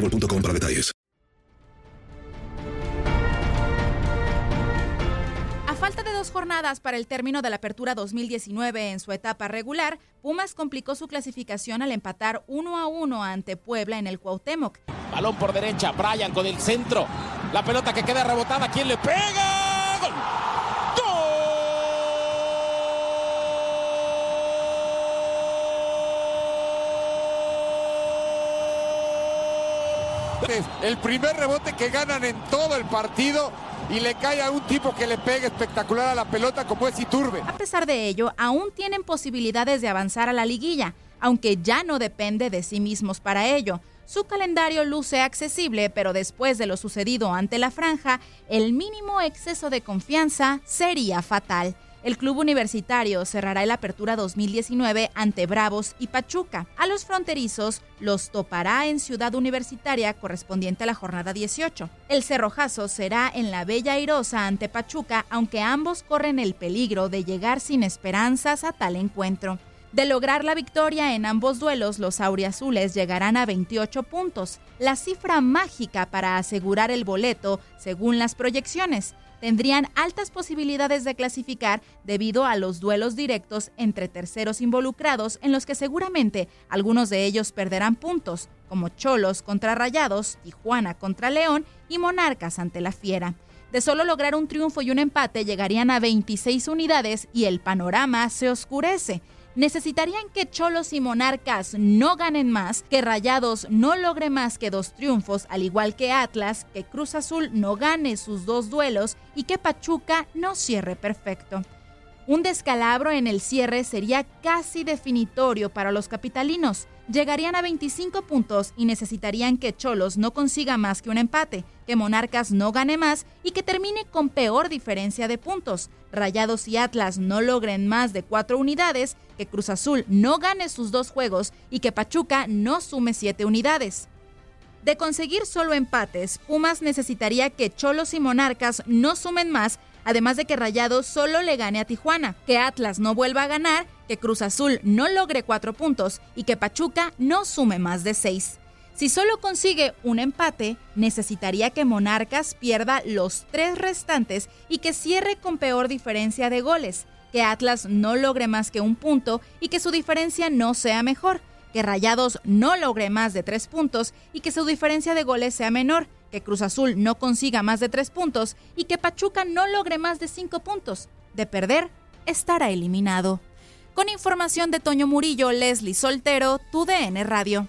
boostmobile.com para detalles. A falta de dos jornadas para el término de la apertura 2019 en su etapa regular, Pumas complicó su clasificación al empatar 1 a 1 ante Puebla en el Cuauhtémoc. Balón por derecha, Brian con el centro. La pelota que queda rebotada, ¿quién le pega? El primer rebote que ganan en todo el partido y le cae a un tipo que le pega espectacular a la pelota como es Iturbe. A pesar de ello, aún tienen posibilidades de avanzar a la liguilla, aunque ya no depende de sí mismos para ello. Su calendario luce accesible, pero después de lo sucedido ante la franja, el mínimo exceso de confianza sería fatal. El club universitario cerrará el Apertura 2019 ante Bravos y Pachuca. A los fronterizos los topará en Ciudad Universitaria correspondiente a la jornada 18. El cerrojazo será en la Bella Airosa ante Pachuca, aunque ambos corren el peligro de llegar sin esperanzas a tal encuentro. De lograr la victoria en ambos duelos, los auriazules llegarán a 28 puntos, la cifra mágica para asegurar el boleto según las proyecciones tendrían altas posibilidades de clasificar debido a los duelos directos entre terceros involucrados en los que seguramente algunos de ellos perderán puntos, como Cholos contra Rayados, Tijuana contra León y Monarcas ante la Fiera. De solo lograr un triunfo y un empate llegarían a 26 unidades y el panorama se oscurece necesitarían que Cholos y Monarcas no ganen más, que Rayados no logre más que dos triunfos, al igual que Atlas, que Cruz Azul no gane sus dos duelos y que Pachuca no cierre perfecto. Un descalabro en el cierre sería casi definitorio para los capitalinos. Llegarían a 25 puntos y necesitarían que Cholos no consiga más que un empate, que Monarcas no gane más y que termine con peor diferencia de puntos. Rayados y Atlas no logren más de cuatro unidades, que Cruz Azul no gane sus dos juegos y que Pachuca no sume siete unidades. De conseguir solo empates, Pumas necesitaría que Cholos y Monarcas no sumen más además de que Rayados solo le gane a Tijuana, que Atlas no vuelva a ganar, que Cruz Azul no logre cuatro puntos y que Pachuca no sume más de seis. Si solo consigue un empate, necesitaría que Monarcas pierda los tres restantes y que cierre con peor diferencia de goles, que Atlas no logre más que un punto y que su diferencia no sea mejor, que Rayados no logre más de tres puntos y que su diferencia de goles sea menor, que Cruz Azul no consiga más de tres puntos y que Pachuca no logre más de cinco puntos. De perder, estará eliminado. Con información de Toño Murillo, Leslie Soltero, TUDN Radio.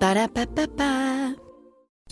Ba-da-ba-ba-ba.